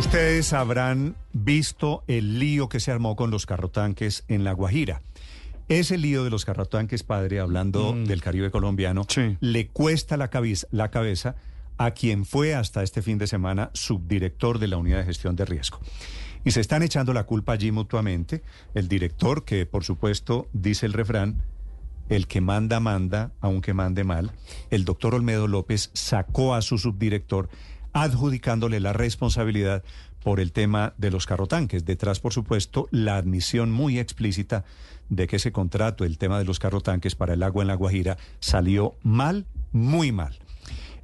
Ustedes habrán visto el lío que se armó con los carrotanques en La Guajira. Ese lío de los carrotanques, padre, hablando mm. del Caribe colombiano, sí. le cuesta la cabeza, la cabeza a quien fue hasta este fin de semana subdirector de la Unidad de Gestión de Riesgo. Y se están echando la culpa allí mutuamente. El director, que por supuesto dice el refrán, el que manda, manda, aunque mande mal. El doctor Olmedo López sacó a su subdirector adjudicándole la responsabilidad por el tema de los carrotanques. Detrás, por supuesto, la admisión muy explícita de que ese contrato, el tema de los carrotanques para el agua en la Guajira, salió mal, muy mal.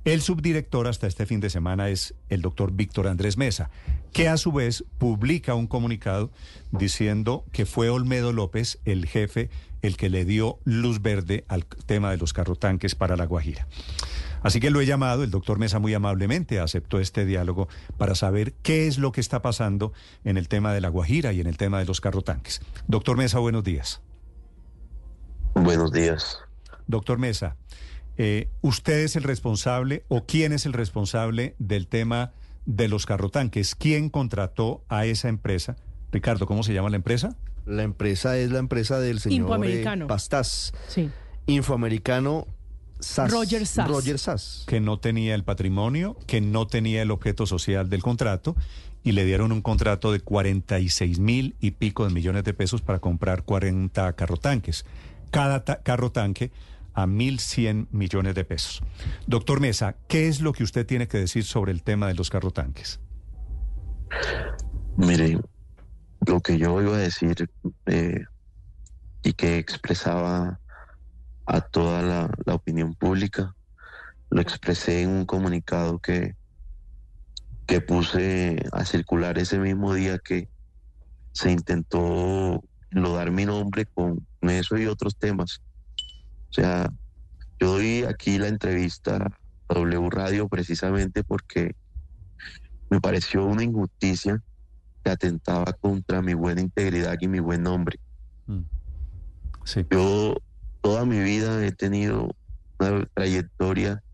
El subdirector hasta este fin de semana es el doctor Víctor Andrés Mesa, que a su vez publica un comunicado diciendo que fue Olmedo López, el jefe, el que le dio luz verde al tema de los carrotanques para la Guajira. Así que lo he llamado, el doctor Mesa muy amablemente aceptó este diálogo para saber qué es lo que está pasando en el tema de la Guajira y en el tema de los carrotanques. Doctor Mesa, buenos días. Buenos días. Doctor Mesa, eh, ¿usted es el responsable o quién es el responsable del tema de los carrotanques? ¿Quién contrató a esa empresa? Ricardo, ¿cómo se llama la empresa? La empresa es la empresa del señor Infoamericano. Pastas. Sí. Infoamericano Roger Sass. Roger Sass. Que no tenía el patrimonio, que no tenía el objeto social del contrato y le dieron un contrato de 46 mil y pico de millones de pesos para comprar 40 carrotanques. Cada carro tanque a 1.100 millones de pesos. Doctor Mesa, ¿qué es lo que usted tiene que decir sobre el tema de los carrotanques? Mire, lo que yo iba a decir eh, y que expresaba a toda la, la, opinión pública, lo expresé en un comunicado que, que puse a circular ese mismo día que se intentó dar mi nombre con eso y otros temas o sea, yo doy aquí la entrevista a W Radio precisamente porque me pareció una injusticia que atentaba contra mi buena integridad y mi buen nombre. Mm. Yo toda mi vida he tenido una trayectoria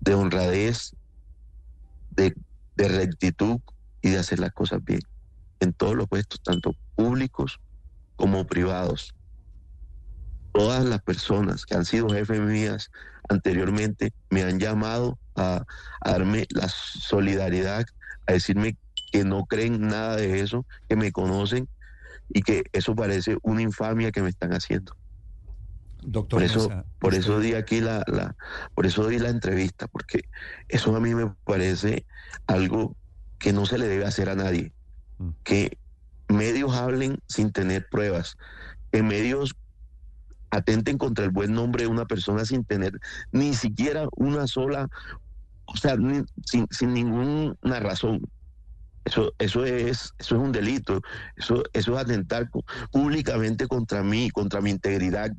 de honradez, de, rectitud y de hacer las cosas bien en todos los puestos, tanto públicos como privados todas las personas que han sido jefes mías anteriormente me han llamado a, darme la solidaridad, a decirme que no creen nada de eso, que me conocen y que eso parece una infamia que me están haciendo. Doctor por eso, por eso di aquí la, la, por eso di la entrevista, porque eso a mí me parece algo que no se le debe hacer a nadie. Mm. Que medios hablen sin tener pruebas, que medios atenten contra el buen nombre de una persona sin tener ni siquiera una sola, o sea, sin, sin ninguna razón. Eso, eso, es, eso es un delito, eso, eso es atentar públicamente contra mí, contra mi integridad,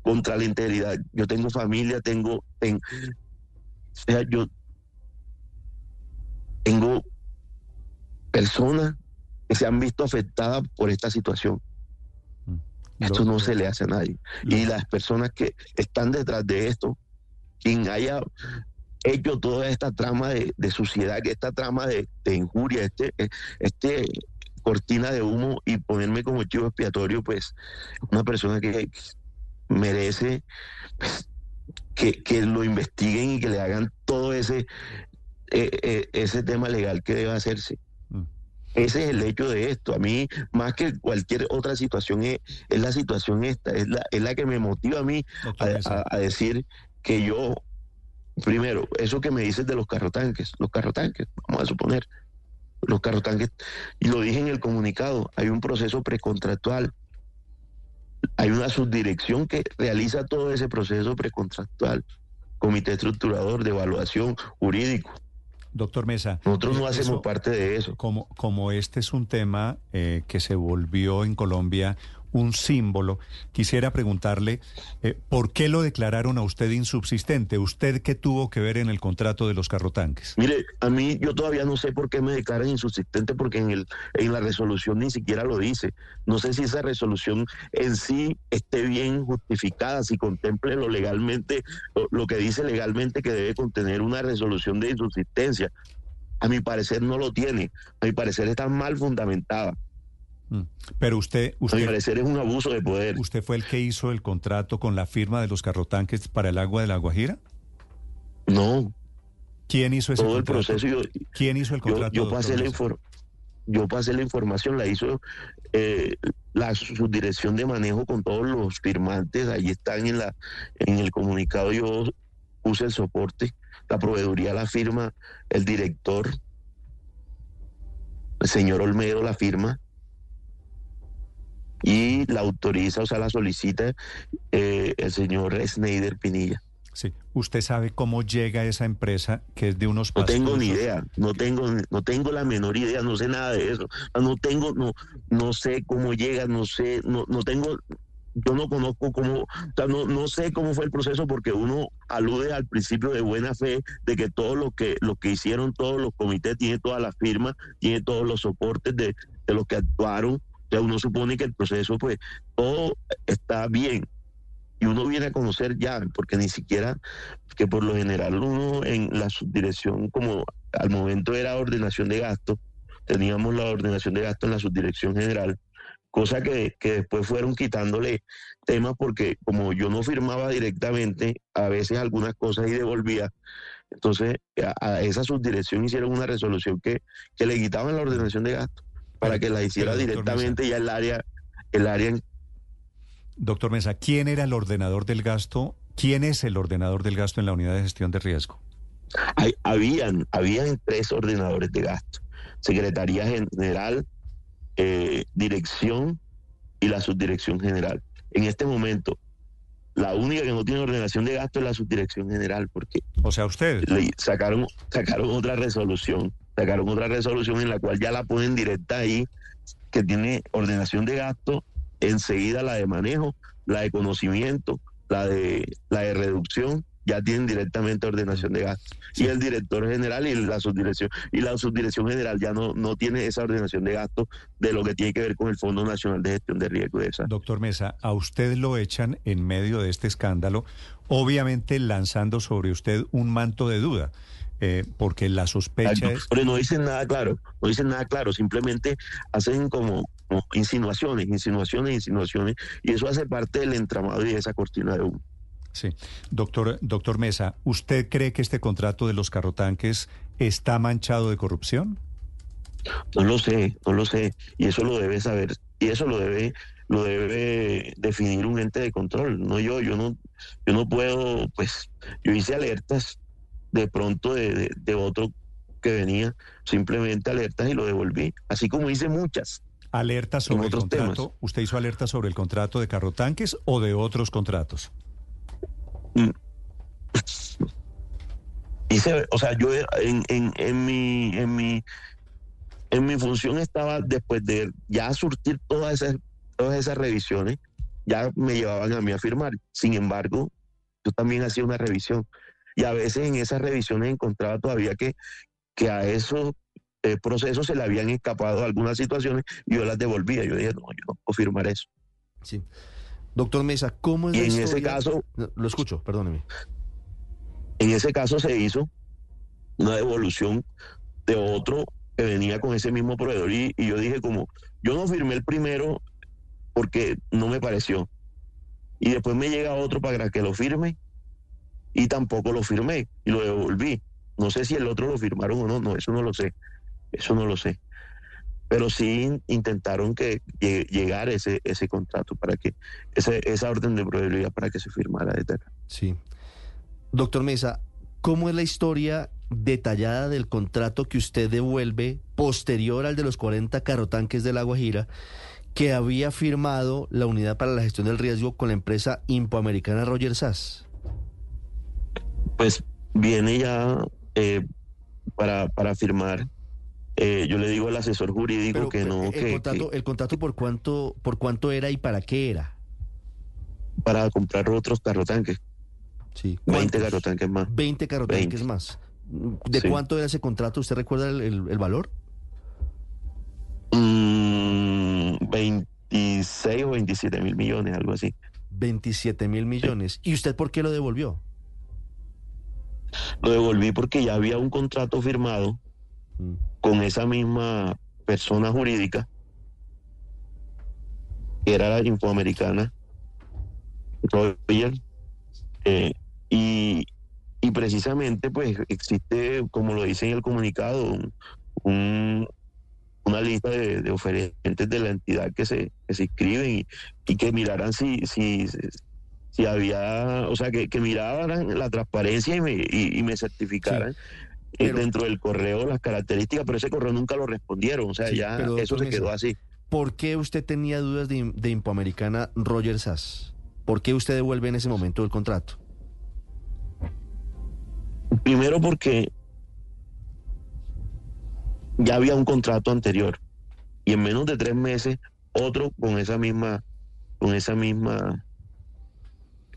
contra la integridad. Yo tengo familia, tengo, o sea, yo tengo personas que se han visto afectadas por esta situación. Esto no se le hace a nadie. Y las personas que están detrás de esto, quien haya hecho toda esta trama de, suciedad, esta trama de, injuria, este, este cortina de humo y ponerme como chivo expiatorio, pues una persona que merece pues, que, lo investiguen y que le hagan todo ese, eh, eh, ese tema legal que debe hacerse. Ese es el hecho de esto. A mí, más que cualquier otra situación, es, la situación esta, es la, es la que me motiva a mí a, decir que yo, primero, eso que me dices de los carrotanques, los carrotanques, vamos a suponer, los carrotanques, y lo dije en el comunicado, hay un proceso precontractual, hay una subdirección que realiza todo ese proceso precontractual. comité estructurador de evaluación jurídico. Doctor Mesa. Nosotros no eh, hacemos eso- parte de eso. Como, como este es un tema eh, que se volvió en Colombia un símbolo, quisiera preguntarle eh, por qué lo declararon a usted insubsistente. ¿Usted qué tuvo que ver en el contrato de los carrotanques? Mire, a mí yo todavía no sé por qué me declaran insubsistente porque en el en la resolución ni siquiera lo dice. No sé si esa resolución en sí esté bien justificada, si contemple lo legalmente lo, lo que dice legalmente que debe contener una resolución de insubsistencia. A mi parecer no lo tiene. A mi parecer está mal fundamentada. Mm. Pero usted, A mi usted, parecer es un abuso de poder. usted fue el que hizo el contrato con la firma de los carrotanques para el agua de la Guajira. No, ¿Quién hizo ese todo el proceso yo, ¿Quién hizo el yo, contrato? yo doctor pasé la yo pasé la información, la hizo eh, la subdirección de manejo con todos los firmantes, ahí están en la en el comunicado, yo puse el soporte, la proveeduría la firma, el director, el señor Olmedo la firma y la autoriza, o sea, la solicita eh, el señor Snyder Pinilla. Sí. ¿Usted sabe cómo llega esa empresa que es de unos No tengo ni idea, no tengo, no tengo la menor idea, no sé nada de eso. No tengo, no, no sé cómo llega, no sé, no, no tengo, yo no conozco cómo, o sea, no, no sé cómo fue el proceso porque uno alude al principio de buena fe de que todo lo que, lo que hicieron todos los comités tiene todas las firmas, tiene todos los soportes de, de los que actuaron. Sea, uno supone que el proceso, pues, todo está bien. Y uno viene a conocer ya, porque ni siquiera que por lo general uno en la subdirección, como al momento era ordenación de gasto, teníamos la ordenación de gasto en la subdirección general, cosa que, que después fueron quitándole temas porque como yo no firmaba directamente, a veces algunas cosas y devolvía, entonces a, a esa subdirección hicieron una resolución que, que le quitaban la ordenación de gasto para que la hiciera pero, directamente ya el área, el área Doctor Mesa, ¿quién era el ordenador del gasto? ¿Quién es el ordenador del gasto en la unidad de gestión de riesgo? Hay- habían, habían tres ordenadores de gasto. Secretaría General, eh, Dirección y la Subdirección General. En este momento, la única que no tiene ordenación de gasto es la Subdirección General, porque O sea, usted. le sacaron, sacaron otra resolución, sacaron otra resolución en la cual ya la ponen directa ahí, que tiene ordenación de gasto, enseguida la de manejo, la de conocimiento, la de la de reducción, ya tienen directamente ordenación de gasto. Y el director general y la subdirección, y la subdirección general ya no, no tiene esa ordenación de gasto de lo que tiene que ver con el Fondo Nacional de Gestión de Riesgo de esa. Doctor Mesa, a usted lo echan en medio de este escándalo, obviamente lanzando sobre usted un manto de duda, eh, porque la sospecha es... Pero no dicen nada claro, no dicen nada claro, simplemente hacen como, como insinuaciones, insinuaciones, insinuaciones, y eso hace parte del entramado y de esa cortina de humo. Sí. Doctor, doctor Mesa, ¿usted cree que este contrato de los carrotanques está manchado de corrupción? No lo sé, no lo sé, y eso lo debe saber, y eso lo debe, lo debe definir un ente de control, no yo, yo no, yo no puedo, pues, yo hice alertas de pronto de, de- de otro que venía, simplemente alertas y lo devolví, así como hice muchas. Alerta sobre el otros contrato. temas. ¿Usted hizo alerta sobre el contrato de carrotanques o de otros contratos? hice, o sea, yo en, en, en mi, en mi, en mi función estaba después de ya surtir todas esas, todas esas revisiones, ya me llevaban a mí a firmar. Sin embargo, yo también hacía una revisión. Y a veces en esas revisiones encontraba todavía que, que a esos eh, procesos se le habían escapado algunas situaciones y yo las devolvía. Yo dije, no, yo no puedo firmar eso. Sí. Doctor Mesa, ¿cómo es Y la en ese caso, No, Lo escucho, perdóneme. En ese caso se hizo una devolución de otro que venía con ese mismo proveedor y, y yo dije como, yo no firmé el primero porque no me pareció. Y después me llega otro para que lo firme y tampoco lo firmé y lo devolví. No sé si el otro lo firmaron o no, no, eso no lo sé. Eso no lo sé. Pero sí intentaron que llegue- llegara ese, ese contrato para que, ese, esa orden de proveeduría para que se firmara desde acá. Sí. Doctor Mesa, ¿cómo es la historia detallada del contrato que usted devuelve posterior al de los 40 carrotanques de La Guajira que había firmado la Unidad para la Gestión del Riesgo con la empresa impoamericana Roger Sass? Pues viene ya eh, para, para firmar. Eh, yo le digo al asesor jurídico que no. El, que, contrato, ¿El contrato por cuánto, por cuánto era y para qué era? Para comprar otros carrotanques. Sí. 20 carrotanques más. 20 carrotanques más. ¿De cuánto era ese contrato? ¿Usted recuerda el, el, valor? Mm, 26 o 27 mil millones, algo así. 27 mil millones. ¿Y usted por qué lo devolvió? Lo devolví porque ya había un contrato firmado mm. con esa misma persona jurídica, que era la infoamericana, eh, y, y precisamente pues existe, como lo dice en el comunicado, un, una lista de, de, oferentes de la entidad que se, que se inscriben y, y que miraran si, si, si había, o sea, que, que miraran la transparencia y me, y, me certificaran. Eh, dentro del correo las características, pero ese correo nunca lo respondieron, o sea, ya eso se quedó así. ¿Por qué usted tenía dudas de, de Impoamericana Roger Sass? ¿Por qué usted devuelve en ese momento el contrato? Primero porque ya había un contrato anterior y en menos de tres meses otro con esa misma, con esa misma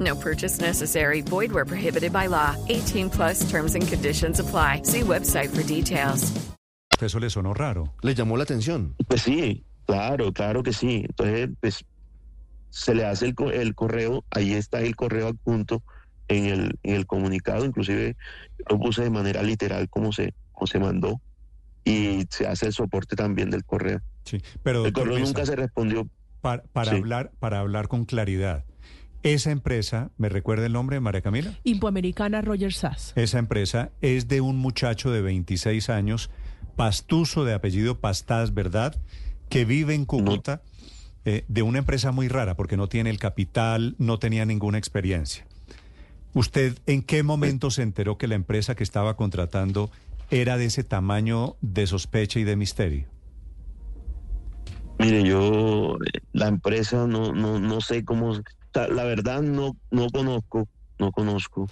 No purchase necessary. Void where prohibited by law. 18 plus terms and conditions apply. See website for details. Eso le sonó raro. ¿Le llamó la atención? Pues sí, claro, claro que sí. Entonces, pues se le hace el, el correo, ahí está el correo adjunto en el, en el comunicado, inclusive lo puse de manera literal como se, como se mandó y se hace el soporte también del correo. Sí, pero el correo nunca se respondió. Para, para hablar, para hablar con claridad. Esa empresa, ¿me recuerda el nombre, María Camila? Impoamericana Roger Sass. Esa empresa es de un muchacho de 26 años, pastuso de apellido Pastaz, ¿verdad? Que vive en Cúcuta, eh, de una empresa muy rara, porque no tiene el capital, no tenía ninguna experiencia. ¿Usted en qué momento se enteró que la empresa que estaba contratando era de ese tamaño de sospecha y de misterio? Mire, yo, la empresa no, no, no sé cómo la verdad no, no conozco, no conozco,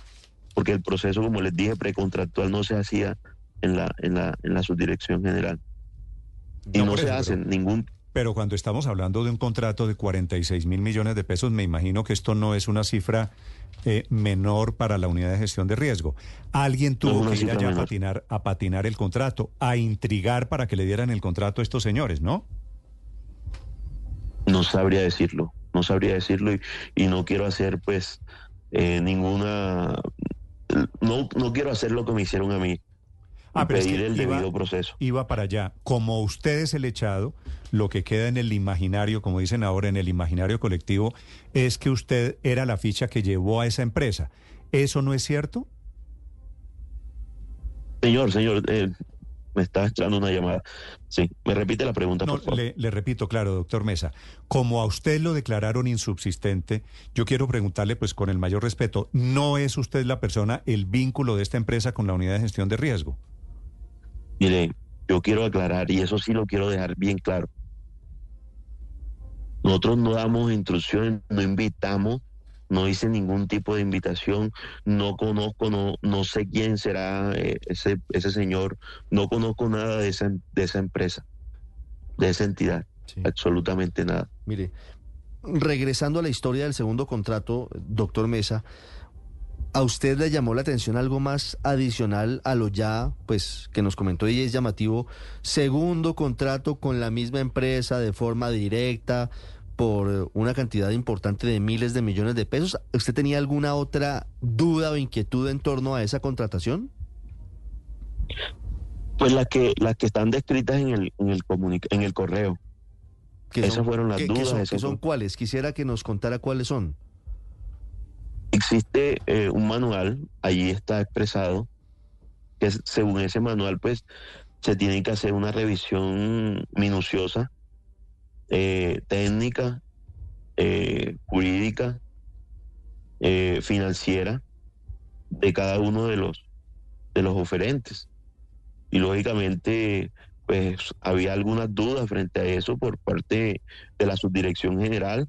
porque el proceso, como les dije, precontractual no se hacía en la, en la, en la subdirección general. Y no, se hace ningún... Pero cuando estamos hablando de un contrato de 46 mil millones de pesos, me imagino que esto no es una cifra eh, menor para la unidad de gestión de riesgo. Alguien tuvo que ir allá a patinar, a patinar el contrato, a intrigar para que le dieran el contrato a estos señores, ¿no? No sabría decirlo no sabría decirlo y, no quiero hacer pues eh, ninguna, no, no quiero hacer lo que me hicieron a mí. Ah, pedir el debido proceso. Iba para allá. Como usted es el echado, lo que queda en el imaginario, como dicen ahora, en el imaginario colectivo, es que usted era la ficha que llevó a esa empresa. ¿Eso no es cierto? Señor, señor, eh, me está echando una llamada. Sí, me repite la pregunta, por favor. Le, le, repito, claro, doctor Mesa. Como a usted lo declararon insubsistente, yo quiero preguntarle, pues con el mayor respeto, ¿no es usted la persona, el vínculo de esta empresa con la unidad de gestión de riesgo? Mire, yo quiero aclarar, y eso sí lo quiero dejar bien claro. Nosotros no damos instrucciones, no invitamos no hice ningún tipo de invitación, no conozco, no, no sé quién será eh, ese, ese señor, no conozco nada de esa, de esa empresa, de esa entidad, absolutamente nada. Mire, regresando a la historia del segundo contrato, doctor Mesa, ¿A usted le llamó la atención algo más adicional a lo ya, pues, que nos comentó y es llamativo, segundo contrato con la misma empresa de forma directa, por una cantidad importante de miles de millones de pesos. ¿Usted tenía alguna otra duda o inquietud en torno a esa contratación? Pues las que las que están descritas en el en el en el correo. Esas fueron las dudas. son, cuáles? Quisiera que nos contara cuáles son. Existe eh, un manual, allí está expresado, que según ese manual, pues se tiene que hacer una revisión minuciosa, eh, técnica, eh, jurídica, eh, financiera de cada uno de los de los oferentes. Y lógicamente, pues había algunas dudas frente a eso por parte de la subdirección general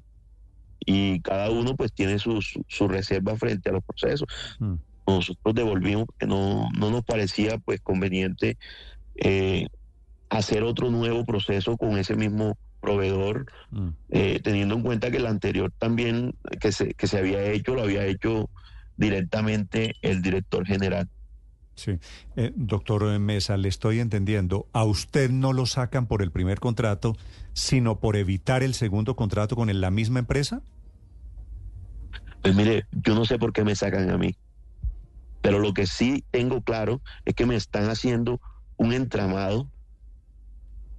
y cada uno pues tiene su, su, reserva frente a los procesos. Mm. Nosotros devolvimos que no, no nos parecía pues conveniente eh, hacer otro nuevo proceso con ese mismo proveedor, mm. eh, teniendo en cuenta que el anterior también que se, que se había hecho, lo había hecho directamente el director general. Sí. Eh, doctor Mesa, le estoy entendiendo. A usted no lo sacan por el primer contrato, sino por evitar el segundo contrato con la misma empresa. Pues mire, yo no sé por qué me sacan a mí. Pero lo que sí tengo claro es que me están haciendo un entramado,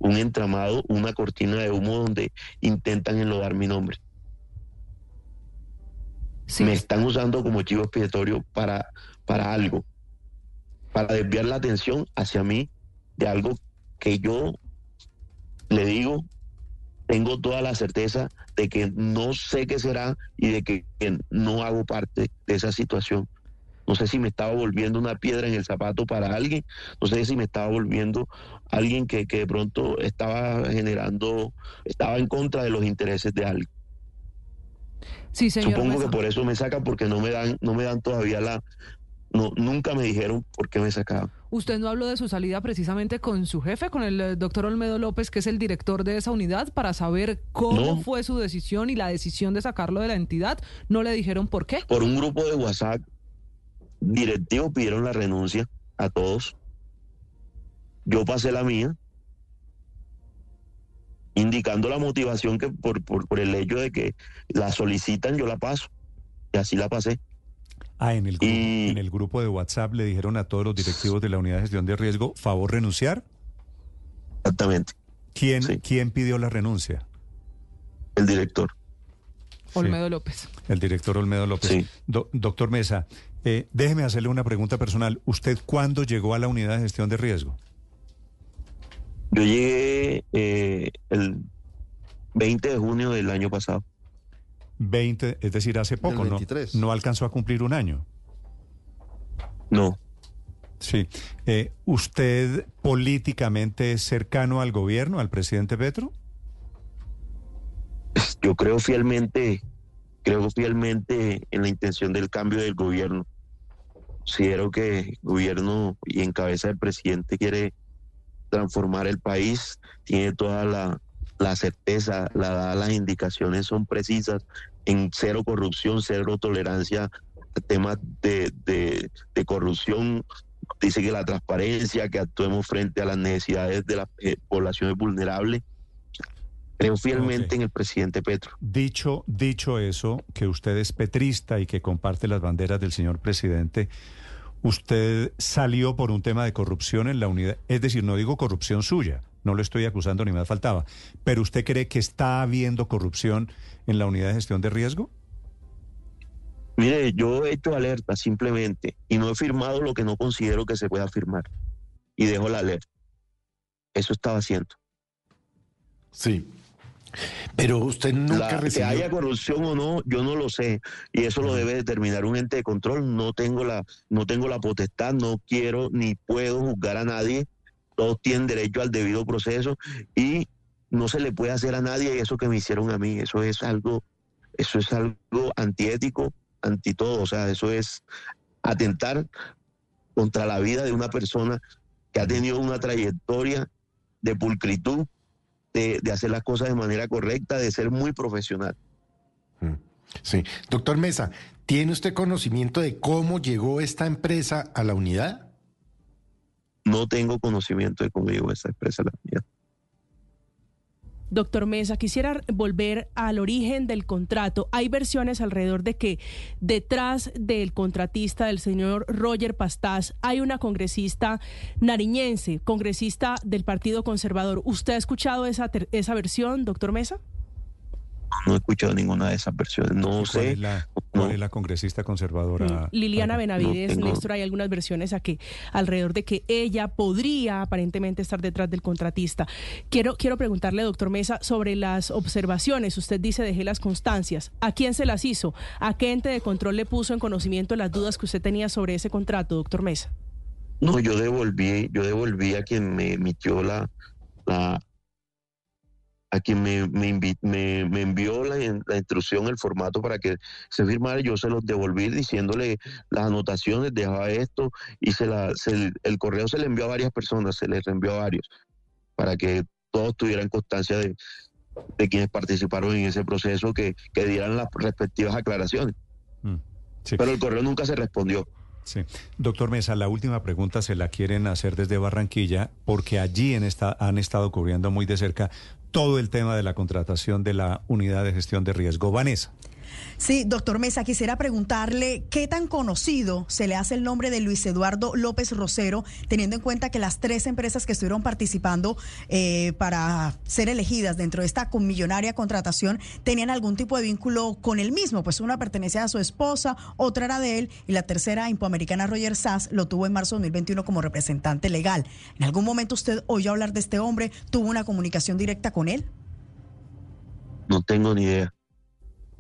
un entramado, una cortina de humo donde intentan enlodar mi nombre. Me están usando como chivo expiatorio para, para algo para desviar la atención hacia mí de algo que yo le digo, tengo toda la certeza de que no sé qué será y de que, no hago parte de esa situación. No sé si me estaba volviendo una piedra en el zapato para alguien, no sé si me estaba volviendo alguien que, que de pronto estaba generando, estaba en contra de los intereses de alguien. Sí, señor Supongo que por eso me sacan porque no me dan, no me dan todavía la, no, nunca me dijeron por qué me sacaban. ¿Usted no habló de su salida precisamente con su jefe, con el eh, doctor Olmedo López, que es el director de esa unidad, para saber cómo fue su decisión y la decisión de sacarlo de la entidad? ¿No le dijeron por qué? Por un grupo de WhatsApp directivos pidieron la renuncia a todos. Yo pasé la mía, indicando la motivación que por, por, por el hecho de que la solicitan, yo la paso. Y así la pasé. Ah, en el, grupo, en el grupo de WhatsApp le dijeron a todos los directivos de la unidad de gestión de riesgo, favor renunciar. Exactamente. ¿Quién, ¿quién pidió la renuncia? El director. Olmedo López. El director Olmedo López. doctor Mesa, eh, déjeme hacerle una pregunta personal. ¿Usted cuándo llegó a la unidad de gestión de riesgo? Yo llegué eh, el 20 de junio del año pasado. 20, es decir, hace poco, ¿no? No alcanzó a cumplir un año. No. Sí. Eh, ¿Usted políticamente es cercano al gobierno, al presidente Petro? Yo creo fielmente, creo fielmente en la intención del cambio del gobierno. Considero que el gobierno y en cabeza del presidente quiere transformar el país, tiene toda la, la certeza, la, las indicaciones son precisas en cero corrupción, cero tolerancia a temas de, de, corrupción. Dice que la transparencia, que actuemos frente a las necesidades de las eh, poblaciones vulnerables. Creo fielmente en el presidente Petro. Dicho, dicho eso, que usted es petrista y que comparte las banderas del señor presidente, usted salió por un tema de corrupción en la unidad, es decir, no digo corrupción suya, no lo estoy acusando ni más faltaba, pero usted cree que está habiendo corrupción en la unidad de gestión de riesgo? Mire, yo he hecho alerta simplemente y no he firmado lo que no considero que se pueda firmar y dejo la alerta. Eso estaba haciendo. Sí. Pero usted nunca recibió... Que haya corrupción o no, yo no lo sé. Y eso lo debe determinar un ente de control. No tengo la, no tengo la potestad, no quiero ni puedo juzgar a nadie. Todos tienen derecho al debido proceso y no se le puede hacer a nadie eso que me hicieron a mí. Eso es algo, eso es algo antiético, anti todo. O sea, eso es atentar contra la vida de una persona que ha tenido una trayectoria de pulcritud, de, de hacer las cosas de manera correcta, de ser muy profesional. Mm, sí. Doctor Mesa, ¿tiene usted conocimiento de cómo llegó esta empresa a la unidad? No tengo conocimiento de cómo llegó esta empresa a la unidad. Doctor Mesa, quisiera volver al origen del contrato. Hay versiones alrededor de que detrás del contratista, del señor Roger Pastás, hay una congresista nariñense, congresista del Partido Conservador. ¿Usted ha escuchado esa, esa versión, doctor Mesa? No he escuchado ninguna de esas versiones. No ¿Cuál sé. es la, cuál es la congresista conservadora? Mm, Liliana Benavides, tengo- Néstor, hay algunas versiones a que alrededor de que ella podría aparentemente estar detrás del contratista. Quiero, quiero preguntarle, doctor Mesa, sobre las observaciones. Usted dice dejé las constancias. ¿A quién se las hizo? ¿A qué ente de control le puso en conocimiento las dudas que usted tenía sobre ese contrato, doctor Mesa? No, yo devolví, yo devolví a quien me emitió la, la a quien me, me, me- me envió la, in- la instrucción, el formato para que se firmara, yo se los devolví diciéndole las anotaciones, dejaba esto, y se la, se- el correo se le envió a varias personas, se les envió a varios, para que todos tuvieran constancia de, de quienes participaron en ese proceso, que, que dieran las respectivas aclaraciones. Mm, sí. Pero el correo nunca se respondió. Sí. Doctor Mesa, la última pregunta se la quieren hacer desde Barranquilla porque allí han estado cubriendo muy de cerca todo el tema de la contratación de la unidad de gestión de riesgo. Vanessa. Sí, doctor Mesa, quisiera preguntarle qué tan conocido se le hace el nombre de Luis Eduardo López Rosero, teniendo en cuenta que las tres empresas que estuvieron participando eh, para ser elegidas dentro de esta millonaria contratación tenían algún tipo de vínculo con él mismo, pues una pertenecía a su esposa, otra era de él y la tercera, Impoamericana Roger Sass, lo tuvo en marzo de 2021 como representante legal. ¿En algún momento usted oyó hablar de este hombre? ¿Tuvo una comunicación directa con él? No tengo ni idea.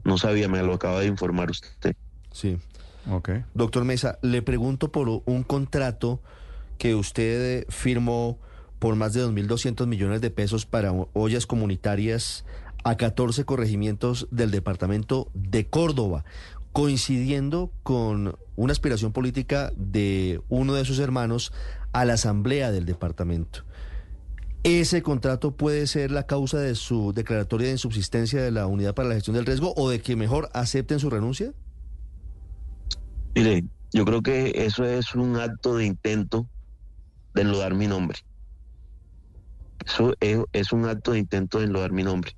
No sabía, me lo acaba de informar usted. Sí. Ok. Doctor Mesa, le pregunto por un contrato que usted firmó por más de 2.200 millones de pesos para ollas comunitarias a 14 corregimientos del departamento de Córdoba, coincidiendo con una aspiración política de uno de sus hermanos a la asamblea del departamento. ¿Ese contrato puede ser la causa de su declaratoria de insubsistencia de la Unidad para la Gestión del Riesgo o de que mejor acepten su renuncia? Mire, yo creo que eso es un acto de intento de enlodar mi nombre. Eso es, un acto de intento de enlodar mi nombre.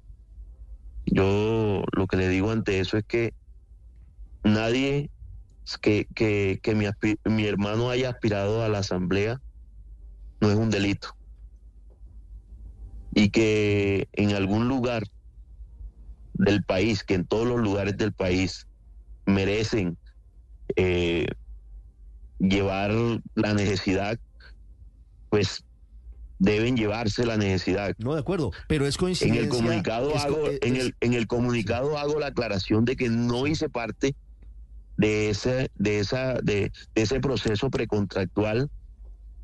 Yo lo que le digo ante eso es que nadie que, mi hermano haya aspirado a la asamblea no es un delito. Y que en algún lugar del país, que en todos los lugares del país merecen eh, llevar la necesidad, pues deben llevarse la necesidad. No, de acuerdo, pero es En coincidencia. el comunicado es co- hago, es- en el, en el comunicado hago la aclaración de que no hice parte de ese, de esa, de, de ese proceso precontractual,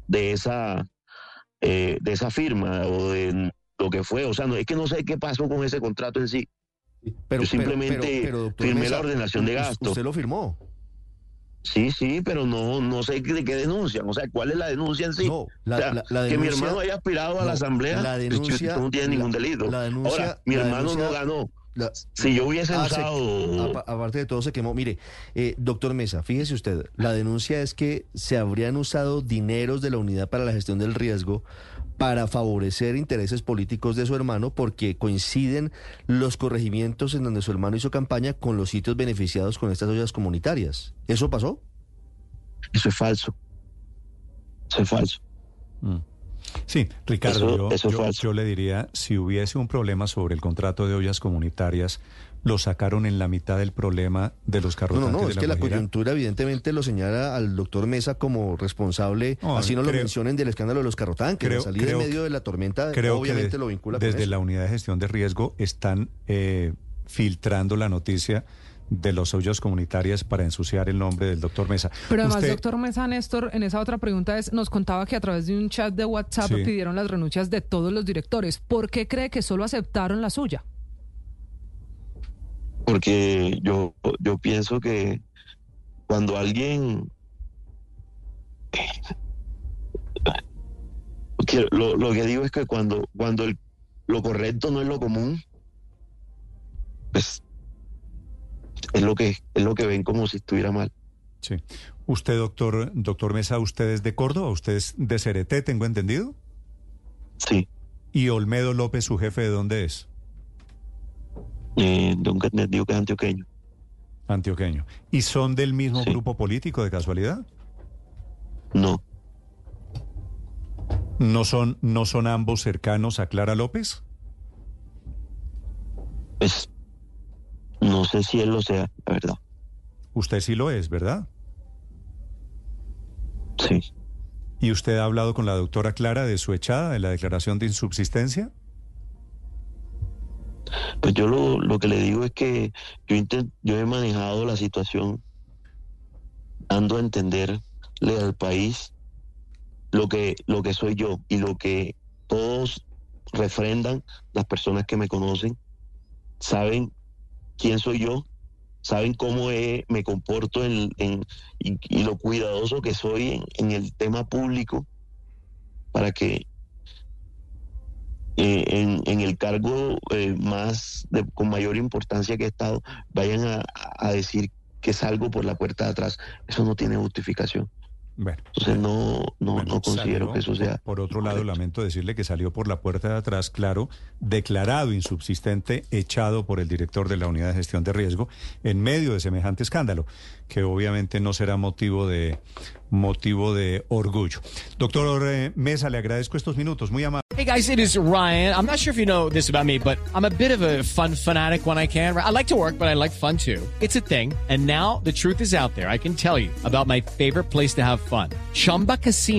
de esa, eh, de esa firma o de lo que fue. O sea, no, es que no sé qué pasó con ese contrato en sí. pero, yo simplemente doctor firmé la ordenación de gasto. Usted lo firmó. Sí, sí, pero no, no sé de qué denuncian. O sea, ¿cuál es la denuncia en sí? No, la- O sea, la- la que mi hermano haya aspirado a la asamblea, la pues, denuncia- no tiene ningún la- delito. la denuncia- Ahora, mi hermano no ganó. La- Si yo hubiese Ah, usado... apa- aparte de todo se quemó. Mire, eh, doctor Mesa, fíjese usted, la denuncia es que se habrían usado dineros de la Unidad para la Gestión del Riesgo para favorecer intereses políticos de su hermano porque coinciden los corregimientos en donde su hermano hizo campaña con los sitios beneficiados con estas ollas comunitarias. ¿Eso pasó? Eso es falso. Eso es falso. Mm. Sí, Ricardo, Eso- yo, eso yo- yo le diría, si hubiese un problema sobre el contrato de ollas comunitarias, lo sacaron en la mitad del problema de los No, carros no, no, es que la coyuntura evidentemente lo señala al doctor Mesa como responsable, No, así no lo mencionen del escándalo de los carrotanques, creo- la salida creo en medio de la tormenta, Creo obviamente que de- lo vincula con desde eso. la unidad de gestión de riesgo están eh, filtrando la noticia de los ollas comunitarias para ensuciar el nombre del doctor Mesa. Pero además, Usted- doctor Mesa Néstor, en esa otra pregunta es, nos contaba que a través de un chat de WhatsApp Sí. pidieron las renuncias de todos los directores. ¿Por qué cree que solo aceptaron la suya? Porque yo, yo pienso que cuando alguien... que lo, lo que digo es que cuando, cuando el- lo correcto no es lo común, pues es lo que es lo que ven como si estuviera mal. Sí. Usted, doctor, doctor Mesa, ¿usted es de Córdoba? ¿Usted es de Cereté, tengo entendido? Sí, ¿Y Olmedo López, su jefe, de dónde es? eh, entendido que es antioqueño. Antioqueño. ¿Y son del mismo Sí. grupo político de casualidad? No, ¿No son, ¿No son ambos cercanos a Clara López? pues No sé si él lo sea, la verdad. Usted sí lo es, ¿verdad? Sí. ¿Y usted ha hablado con la doctora Clara de su echada, de la declaración de insubsistencia? Pues yo lo, lo que le digo es que yo, intent- yo he manejado la situación dando a entenderle al país lo que, lo que soy yo y lo que todos refrendan, las personas que me conocen, saben quién soy yo, saben cómo he- me comporto en, en- y, y lo cuidadoso que soy en, en el tema público para que eh, en, en el cargo eh, más de- con mayor importancia que he estado vayan a, a decir que salgo por la puerta de atrás. Eso no tiene justificación. Bueno. Entonces no, no, no considero Salió, que eso sea. Por, por otro lado, lamento decirle que salió por la puerta de atrás, claro, declarado insubsistente, echado por el director de la unidad de gestión de riesgo en medio de semejante escándalo, que obviamente no será motivo de motivo de orgullo. Doctor Mesa, le agradezco estos minutos, muy amable. Hey guys, it is Ryan. I'm not sure if you know this about me, but I'm a bit of a fun fanatic when I can. I like to work, but I like fun too. It's a thing. And now the truth is out there. I can tell you about my favorite place to have fun. Chumba Casino.